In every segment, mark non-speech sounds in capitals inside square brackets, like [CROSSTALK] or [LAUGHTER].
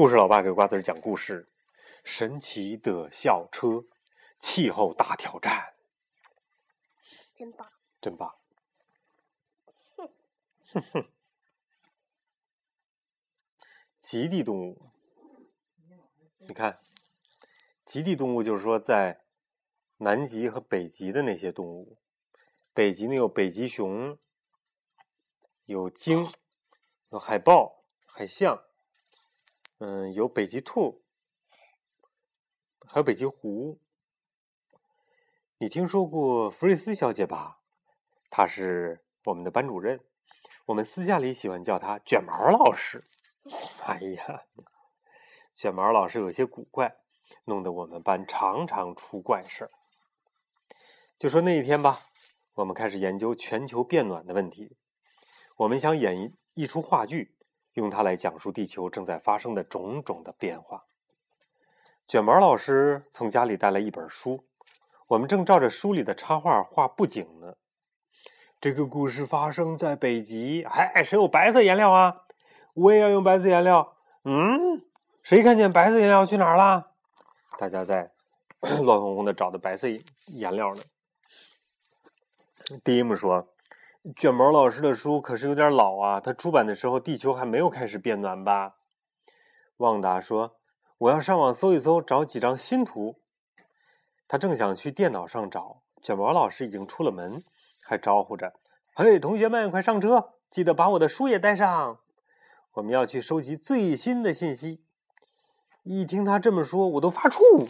故事，老爸给瓜子儿讲故事：神奇的校车，气候大挑战，真棒！真棒！哼哼哼。极地动物，你看，极地动物就是说在南极和北极的那些动物。北极呢有北极熊，有鲸，有海豹、海象。嗯，有北极兔，还有北极狐。你听说过弗瑞斯小姐吧？她是我们的班主任，我们私下里喜欢叫她卷毛老师。哎呀，卷毛老师有些古怪，弄得我们班常常出怪事儿。就说那一天吧，我们开始研究全球变暖的问题，我们想演一一出话剧。用它来讲述地球正在发生的种种的变化。卷毛老师从家里带来一本书，我们正照着书里的插画画布景呢。这个故事发生在北极。哎，谁有白色颜料啊？我也要用白色颜料。嗯，谁看见白色颜料去哪儿了？大家在 [CLEARS THROAT] 乱哄哄的找的白色颜料呢。蒂姆说。卷毛老师的书可是有点老啊，他出版的时候地球还没有开始变暖吧？旺达说：“我要上网搜一搜，找几张新图。”他正想去电脑上找，卷毛老师已经出了门，还招呼着：“嘿，同学们，快上车，记得把我的书也带上，我们要去收集最新的信息。”一听他这么说，我都发怵。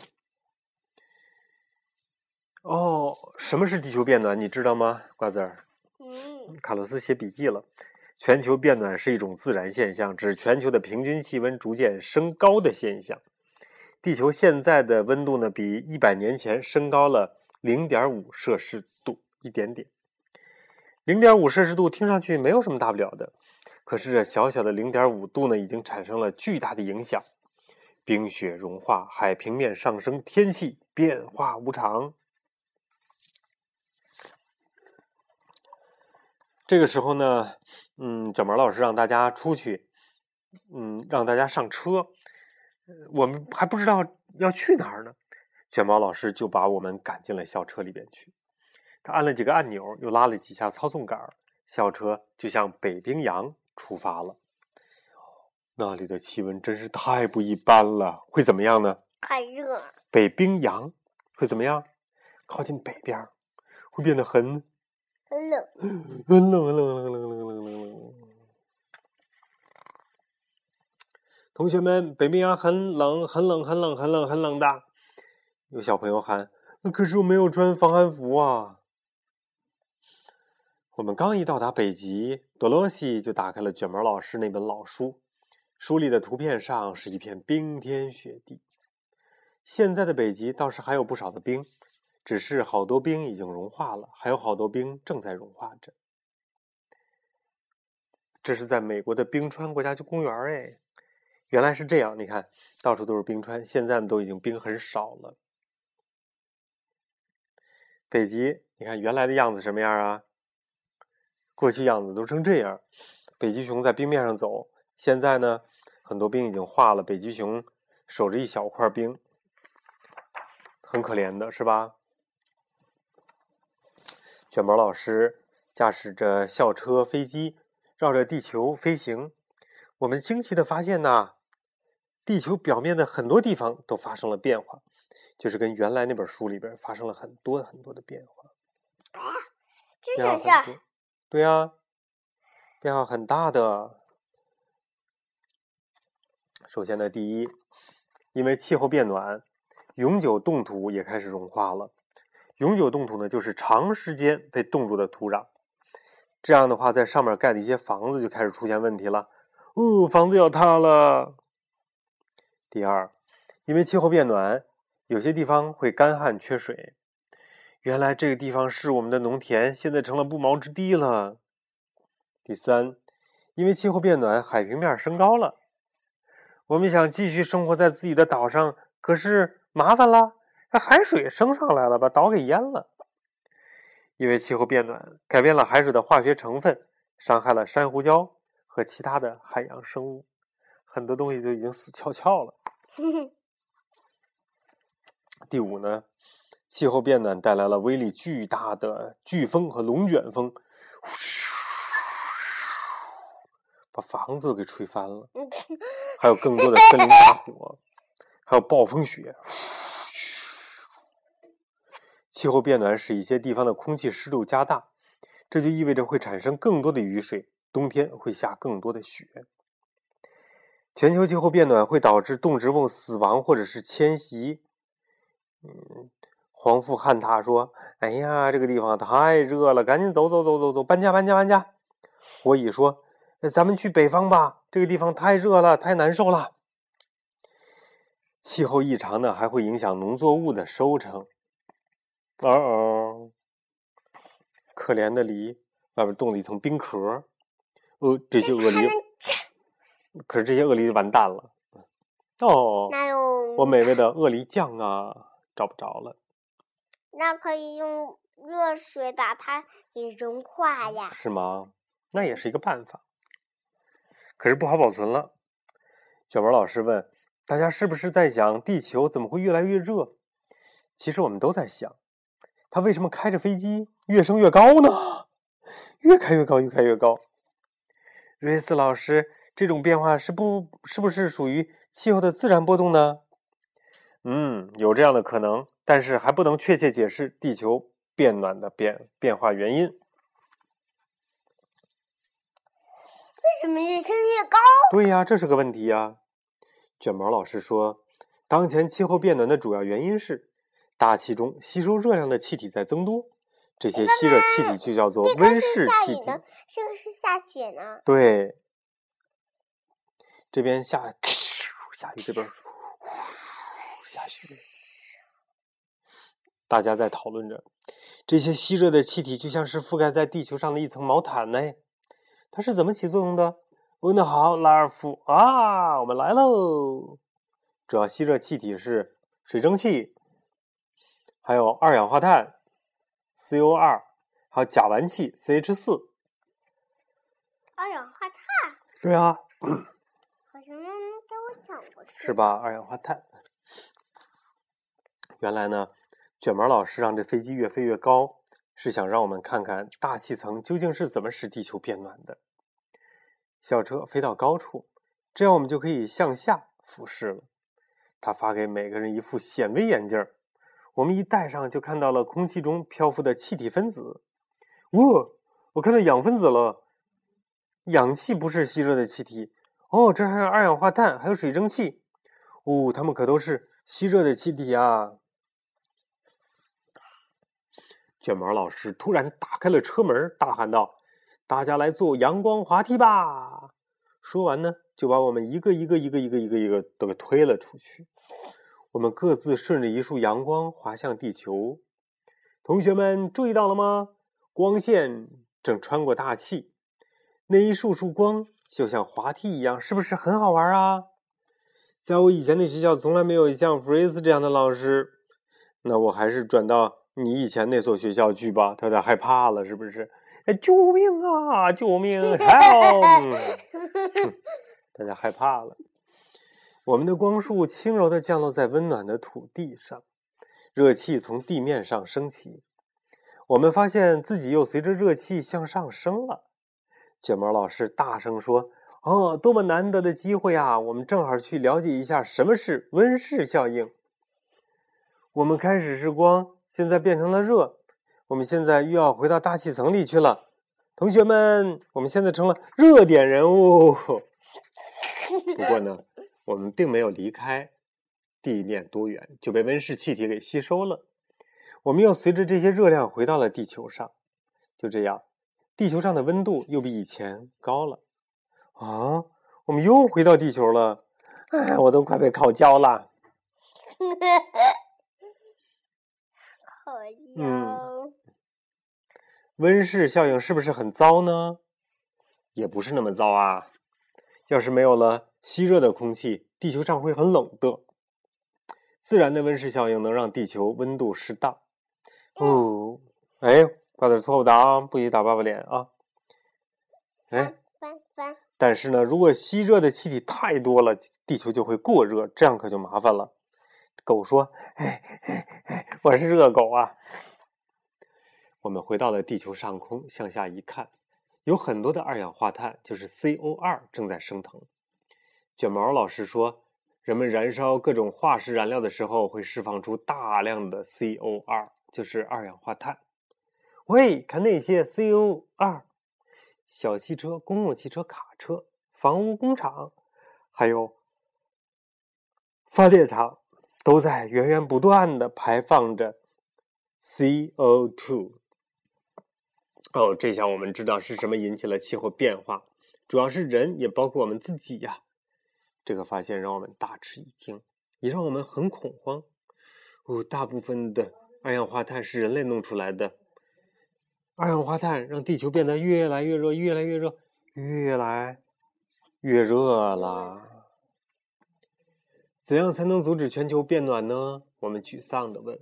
哦，什么是地球变暖？你知道吗，瓜子儿？卡洛斯写笔记了。全球变暖是一种自然现象，指全球的平均气温逐渐升高的现象。地球现在的温度呢，比一百年前升高了零点五摄氏度，一点点。零点五摄氏度听上去没有什么大不了的，可是这小小的零点五度呢，已经产生了巨大的影响。冰雪融化，海平面上升，天气变化无常。这个时候呢，嗯，卷毛老师让大家出去，嗯，让大家上车，我们还不知道要去哪儿呢。卷毛老师就把我们赶进了校车里边去，他按了几个按钮，又拉了几下操纵杆，校车就向北冰洋出发了。那里的气温真是太不一般了，会怎么样呢？太热。北冰洋会怎么样？靠近北边会变得很。很冷，很冷，很冷，很冷，很冷，很冷，同学们，北冰洋很冷，很冷，很冷，很冷，很冷的。有小朋友喊：“那可是我没有穿防寒服啊！”我们刚一到达北极，多罗西就打开了卷毛老师那本老书，书里的图片上是一片冰天雪地。现在的北极倒是还有不少的冰。只是好多冰已经融化了，还有好多冰正在融化着。这是在美国的冰川国家公园哎，原来是这样。你看到处都是冰川，现在都已经冰很少了。北极，你看原来的样子什么样啊？过去样子都成这样。北极熊在冰面上走，现在呢，很多冰已经化了。北极熊守着一小块冰，很可怜的是吧？卷毛老师驾驶着校车、飞机绕着地球飞行。我们惊奇的发现呐，地球表面的很多地方都发生了变化，就是跟原来那本书里边发生了很多很多的变化。啊，这是啥？对呀，变化很大的。首先呢，第一，因为气候变暖，永久冻土也开始融化了。永久冻土呢，就是长时间被冻住的土壤。这样的话，在上面盖的一些房子就开始出现问题了。哦，房子要塌了。第二，因为气候变暖，有些地方会干旱缺水。原来这个地方是我们的农田，现在成了不毛之地了。第三，因为气候变暖，海平面升高了。我们想继续生活在自己的岛上，可是麻烦了。那海水升上来了，把岛给淹了。因为气候变暖，改变了海水的化学成分，伤害了珊瑚礁和其他的海洋生物。很多东西就已经死翘翘了。[LAUGHS] 第五呢，气候变暖带来了威力巨大的飓风和龙卷风，把房子都给吹翻了，[LAUGHS] 还有更多的森林大火，还有暴风雪。气候变暖使一些地方的空气湿度加大，这就意味着会产生更多的雨水，冬天会下更多的雪。全球气候变暖会导致动植物死亡或者是迁徙。嗯，黄富汉塔说：“哎呀，这个地方太热了，赶紧走走走走走，搬家搬家搬家。”火蚁说：“咱们去北方吧，这个地方太热了，太难受了。”气候异常呢，还会影响农作物的收成。哦哦，可怜的梨外边冻了一层冰壳。呃，这些鳄梨，[LAUGHS] 可是这些鳄梨就完蛋了。哦，我美味的鳄梨酱啊！找不着了，那可以用热水把它给融化呀？是吗？那也是一个办法，可是不好保存了。卷毛老师问大家：“是不是在想地球怎么会越来越热？”其实我们都在想，它为什么开着飞机越升越高呢？[LAUGHS] 越开越高，越开越高。瑞斯老师，这种变化是不是不是属于气候的自然波动呢？嗯，有这样的可能，但是还不能确切解释地球变暖的变变化原因。为什么越升越高？对呀，这是个问题呀。卷毛老师说，当前气候变暖的主要原因是大气中吸收热量的气体在增多，这些吸热气体就叫做温室气体。这个是下雪呢。对，这边下 [SNIFFS] 下雨，这边。下雪，大家在讨论着，这些吸热的气体就像是覆盖在地球上的一层毛毯呢。它是怎么起作用的？问的好，拉尔夫啊，我们来喽！主要吸热气体是水蒸气，还有二氧化碳 （CO 二），还有甲烷气 （CH 四）。二氧化碳？对啊。好像给我讲过。是吧？二氧化碳。原来呢，卷毛老师让这飞机越飞越高，是想让我们看看大气层究竟是怎么使地球变暖的。校车飞到高处，这样我们就可以向下俯视了。他发给每个人一副显微眼镜我们一戴上就看到了空气中漂浮的气体分子。哇，我看到氧分子了！氧气不是吸热的气体哦，这还有二氧化碳，还有水蒸气。哦，它们可都是吸热的气体啊！卷毛老师突然打开了车门，大喊道：“大家来坐阳光滑梯吧！”说完呢，就把我们一个一个、一个一个、一个一个都给推了出去。我们各自顺着一束阳光滑向地球。同学们注意到了吗？光线正穿过大气，那一束束光就像滑梯一样，是不是很好玩啊？在我以前的学校，从来没有像弗瑞斯这样的老师。那我还是转到。你以前那所学校去吧，他有点害怕了，是不是？哎，救命啊！救命！[LAUGHS] Help！大家害怕了。我们的光束轻柔的降落在温暖的土地上，热气从地面上升起。我们发现自己又随着热气向上升了。卷毛老师大声说：“哦，多么难得的机会啊！我们正好去了解一下什么是温室效应。”我们开始是光。现在变成了热，我们现在又要回到大气层里去了。同学们，我们现在成了热点人物。[LAUGHS] 不过呢，我们并没有离开地面多远，就被温室气体给吸收了。我们又随着这些热量回到了地球上。就这样，地球上的温度又比以前高了。啊，我们又回到地球了。哎，我都快被烤焦了。[LAUGHS] 嗯，温室效应是不是很糟呢？也不是那么糟啊。要是没有了吸热的空气，地球上会很冷的。自然的温室效应能让地球温度适当。哦，哎，挂点错误的啊，不许打爸爸脸啊。哎，但是呢，如果吸热的气体太多了，地球就会过热，这样可就麻烦了。狗说：“哎哎哎，我是热狗啊。”我们回到了地球上空，向下一看，有很多的二氧化碳，就是 CO2 正在升腾。卷毛老师说，人们燃烧各种化石燃料的时候，会释放出大量的 CO2，就是二氧化碳。喂，看那些 CO2，小汽车、公共汽车、卡车、房屋工厂，还有发电厂，都在源源不断的排放着 CO2。哦，这下我们知道是什么引起了气候变化，主要是人，也包括我们自己呀。这个发现让我们大吃一惊，也让我们很恐慌。哦，大部分的二氧化碳是人类弄出来的。二氧化碳让地球变得越来越热，越来越热，越来越热了。怎样才能阻止全球变暖呢？我们沮丧地问。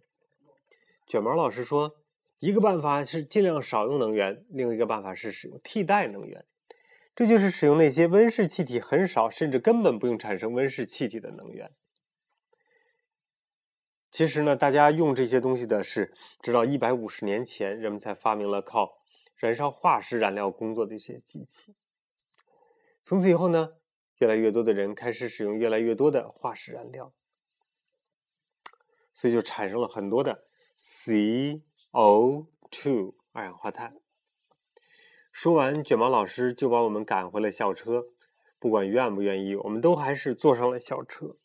卷毛老师说。一个办法是尽量少用能源，另一个办法是使用替代能源，这就是使用那些温室气体很少，甚至根本不用产生温室气体的能源。其实呢，大家用这些东西的是，直到一百五十年前，人们才发明了靠燃烧化石燃料工作的一些机器。从此以后呢，越来越多的人开始使用越来越多的化石燃料，所以就产生了很多的 C。O2 二氧化碳。说完，卷毛老师就把我们赶回了校车。不管愿不愿意，我们都还是坐上了校车，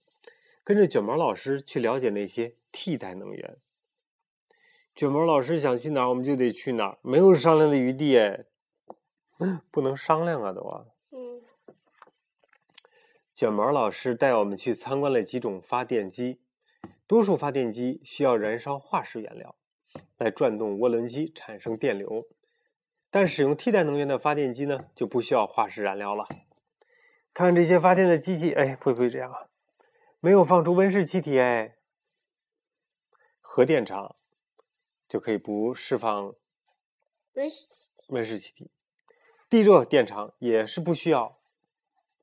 跟着卷毛老师去了解那些替代能源。卷毛老师想去哪儿，我们就得去哪儿，没有商量的余地哎，[LAUGHS] 不能商量啊，都啊。嗯。卷毛老师带我们去参观了几种发电机，多数发电机需要燃烧化石原料。来转动涡轮机产生电流，但使用替代能源的发电机呢，就不需要化石燃料了。看这些发电的机器，哎，会不会这样啊？没有放出温室气体，哎，核电厂就可以不释放温室气体。温室气体，地热电厂也是不需要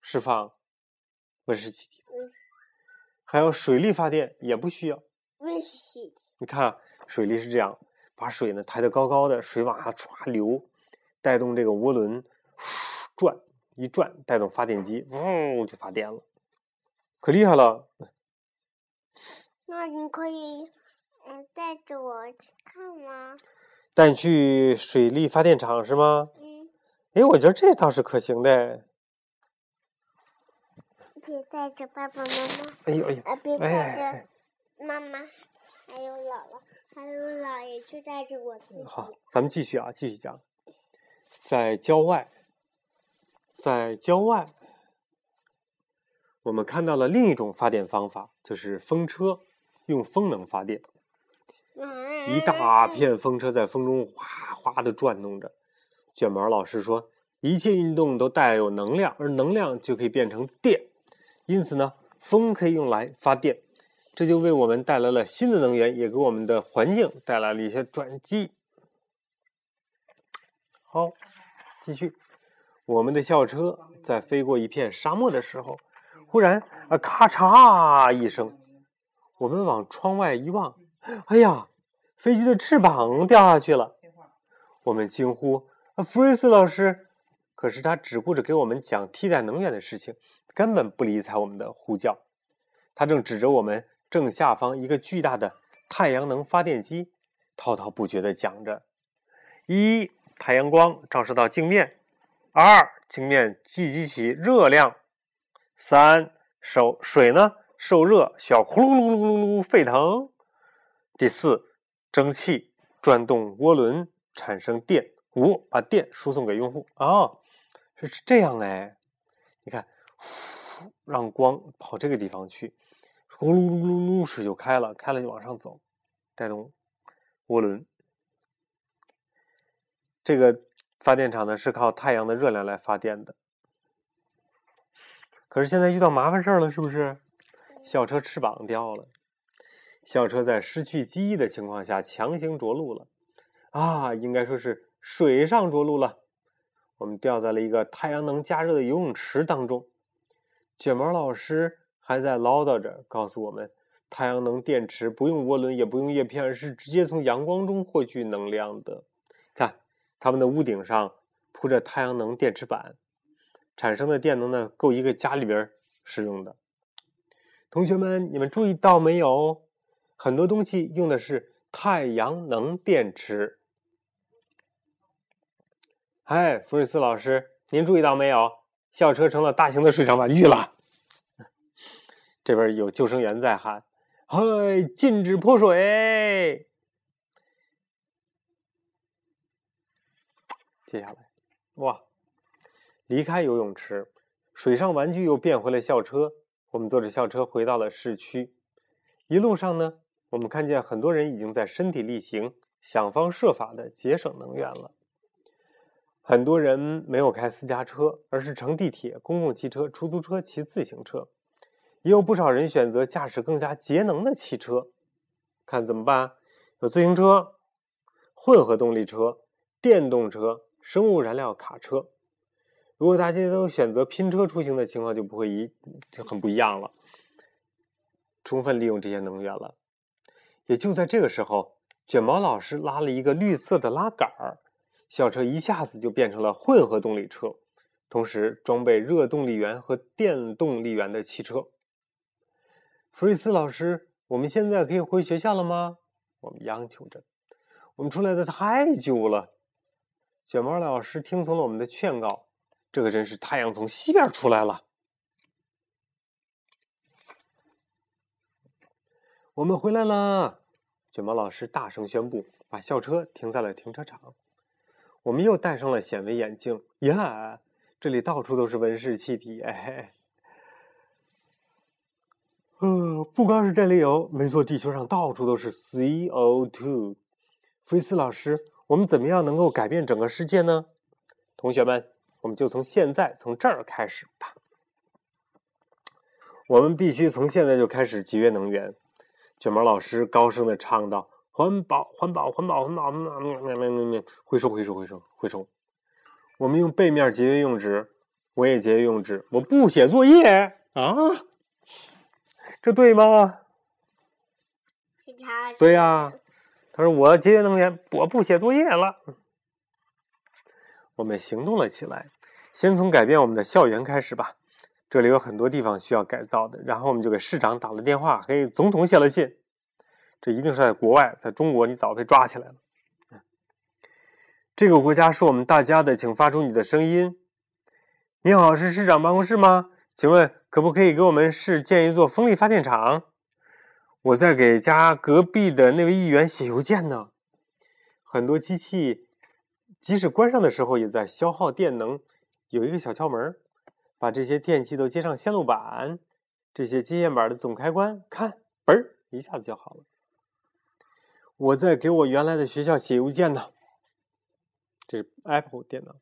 释放温室气体。还有水力发电也不需要温室气体。你看。水力是这样，把水呢抬得高高的，水往下歘流，带动这个涡轮 [SNIFFS] 转，一转带动发电机，呜就发电了，可厉害了。那你可以嗯带着我去看吗？带你去水力发电厂是吗？嗯。哎，我觉得这倒是可行的。别带着爸爸妈妈。哎呦哎呦！啊，别带着妈妈，还有姥姥。还有姥爷就带着我。好，咱们继续啊，继续讲。在郊外，在郊外，我们看到了另一种发电方法，就是风车，用风能发电。一大片风车在风中哗哗的转动着。卷毛老师说，一切运动都带有能量，而能量就可以变成电，因此呢，风可以用来发电。这就为我们带来了新的能源，也给我们的环境带来了一些转机。好，继续。我们的校车在飞过一片沙漠的时候，忽然啊，咔嚓一声，我们往窗外一望，哎呀，飞机的翅膀掉下去了。我们惊呼：“啊，福瑞斯老师！”可是他只顾着给我们讲替代能源的事情，根本不理睬我们的呼叫。他正指着我们。正下方一个巨大的太阳能发电机，滔滔不绝地讲着：一、太阳光照射到镜面；二、镜面聚集起热量；三、受水呢受热需要呼噜噜噜噜噜沸腾；第四，蒸汽转动涡轮产生电；五，把电输送给用户。哦，是这样哎，你看，让光跑这个地方去。咕噜噜噜噜，水就开了，开了就往上走，带动涡轮。这个发电厂呢是靠太阳的热量来发电的。可是现在遇到麻烦事儿了，是不是？校车翅膀掉了，校车在失去机翼的情况下强行着陆了。啊，应该说是水上着陆了。我们掉在了一个太阳能加热的游泳池当中。卷毛老师还在唠叨着，告诉我们，太阳能电池不用涡轮，也不用叶片，是直接从阳光中获取能量的。看，他们的屋顶上铺着太阳能电池板，产生的电能呢，够一个家里边使用的。同学们，你们注意到没有？很多东西用的是太阳能电池。哎，福瑞斯老师，您注意到没有？校车成了大型的水上玩具了。[LAUGHS] 这边有救生员在喊：“嘿，禁止泼水！”接下来，哇，离开游泳池，水上玩具又变回了校车。我们坐着校车回到了市区。一路上呢，我们看见很多人已经在身体力行，想方设法的节省能源了。很多人没有开私家车，而是乘地铁、公共汽车、出租车、骑自行车。也有不少人选择驾驶更加节能的汽车。看怎么办？有自行车、混合动力车、电动车、生物燃料卡车。如果大家都选择拼车出行的情况，就不会一就很不一样了。充分利用这些能源了。也就在这个时候，卷毛老师拉了一个绿色的拉杆儿。校车一下子就变成了混合动力车，同时装备热动力源和电动力源的汽车。弗瑞斯老师，我们现在可以回学校了吗？我们央求着。我们出来的太久了。卷毛老师听从了我们的劝告。这可真是太阳从西边出来了。我们回来了！卷毛老师大声宣布，把校车停在了停车场。我们又戴上了显微眼镜呀！这里到处都是温室气体，哎，呃，不光是这里有，没错，地球上到处都是 CO2。菲斯老师，我们怎么样能够改变整个世界呢？同学们，我们就从现在从这儿开始吧。我们必须从现在就开始节约能源。卷毛老师高声的唱道。环保，环保，环保，环保！回收，回收，回收，回收。我们用背面节约用纸，我也节约用纸。我不写作业啊，这对吗？对呀，他说我节约能源，我不写作业了。我们行动了起来，先从改变我们的校园开始吧。这里有很多地方需要改造的。然后我们就给市长打了电话，给总统写了信。这一定是在国外，在中国你早被抓起来了。这个国家是我们大家的，请发出你的声音。你好，是市长办公室吗？请问可不可以给我们市建一座风力发电厂？我在给家隔壁的那位议员写邮件呢。很多机器即使关上的时候也在消耗电能。有一个小窍门，把这些电器都接上线路板，这些接线板的总开关，看，嘣儿一下子就好了。我在给我原来的学校写邮件呢。这是 Apple 电脑。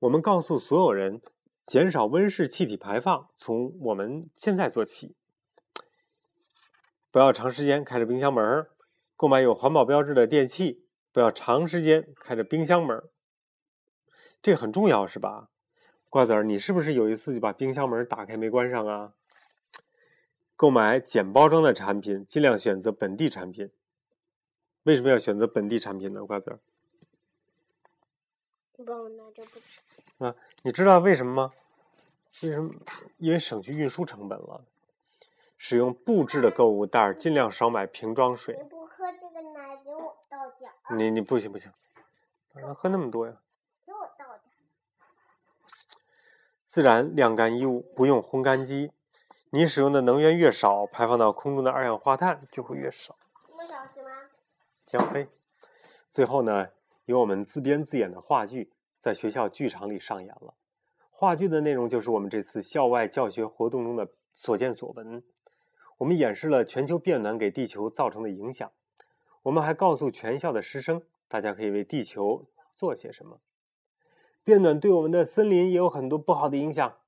我们告诉所有人，减少温室气体排放，从我们现在做起。不要长时间开着冰箱门购买有环保标志的电器。不要长时间开着冰箱门这很重要，是吧？瓜子儿，你是不是有一次就把冰箱门打开没关上啊？购买简包装的产品，尽量选择本地产品。为什么要选择本地产品呢？瓜子儿，不那就不吃。啊，你知道为什么吗？为什么？因为省去运输成本了。使用布制的购物袋，尽量少买瓶装水。你不喝这个奶，给我倒点儿。你你不行不行，哪能喝那么多呀？给我倒点。自然晾干衣物，不用烘干机。你使用的能源越少，排放到空中的二氧化碳就会越少。一个小时吗？江飞，最后呢，由我们自编自演的话剧在学校剧场里上演了。话剧的内容就是我们这次校外教学活动中的所见所闻。我们演示了全球变暖给地球造成的影响。我们还告诉全校的师生，大家可以为地球做些什么。变暖对我们的森林也有很多不好的影响。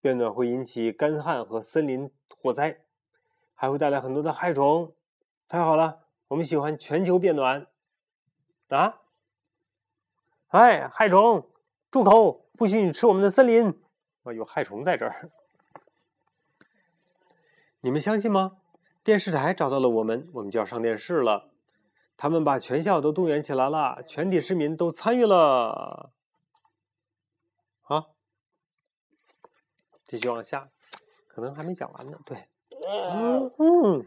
变暖会引起干旱和森林火灾，还会带来很多的害虫。太好了！我们喜欢全球变暖，啊！哎，害虫，住口！不许你吃我们的森林！啊，有害虫在这儿。你们相信吗？电视台找到了我们，我们就要上电视了。他们把全校都动员起来了，全体市民都参与了。好，继续往下，可能还没讲完呢。对，嗯，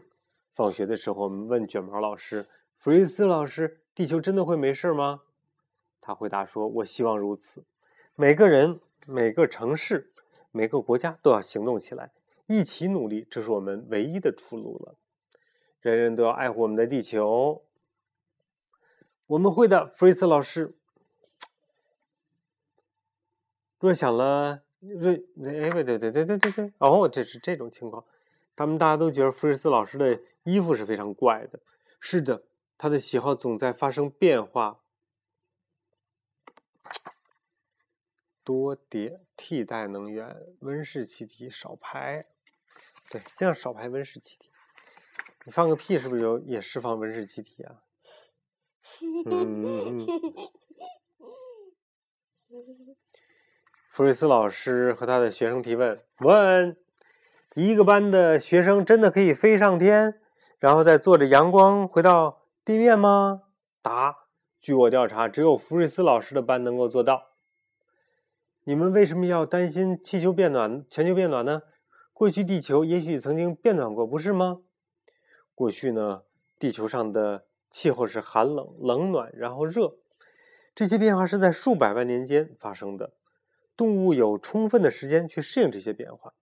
放学的时候，我们问卷毛老师：“弗瑞斯老师，地球真的会没事吗？”他回答说：“我希望如此。每个人、每个城市、每个国家都要行动起来，一起努力，这是我们唯一的出路了。人人都要爱护我们的地球。”我们会的，弗瑞斯老师。若想了，瑞，哎，对对对对对对对，哦，这是这种情况。他们大家都觉得弗瑞斯老师的衣服是非常怪的。是的，他的喜好总在发生变化。多叠替代能源，温室气体少排。对，尽量少排温室气体。你放个屁是不是有也释放温室气体啊？嗯，[LAUGHS] 弗瑞斯老师和他的学生提问：问，一个班的学生真的可以飞上天，然后再坐着阳光回到地面吗？答：据我调查，只有弗瑞斯老师的班能够做到。你们为什么要担心气球变暖、全球变暖呢？过去地球也许曾经变暖过，不是吗？过去呢，地球上的。气候是寒冷、冷暖，然后热，这些变化是在数百万年间发生的。动物有充分的时间去适应这些变化，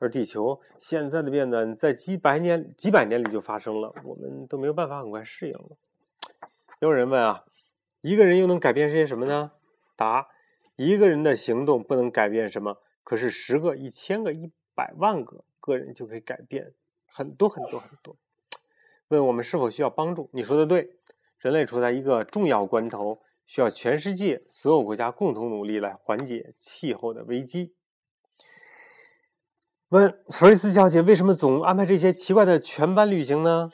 而地球现在的变暖在几百年、几百年里就发生了，我们都没有办法很快适应了。有人问啊，一个人又能改变些什么呢？答：一个人的行动不能改变什么，可是十个、一千个、一百万个个人就可以改变很多很多很多。问我们是否需要帮助？你说的对，人类处在一个重要关头，需要全世界所有国家共同努力来缓解气候的危机。问弗瑞斯小姐为什么总安排这些奇怪的全班旅行呢？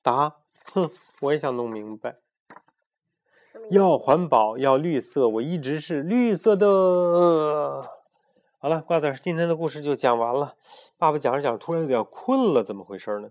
答：哼，我也想弄明白。要环保，要绿色，我一直是绿色的。好了，瓜子，今天的故事就讲完了。爸爸讲着讲着，突然有点困了，怎么回事呢？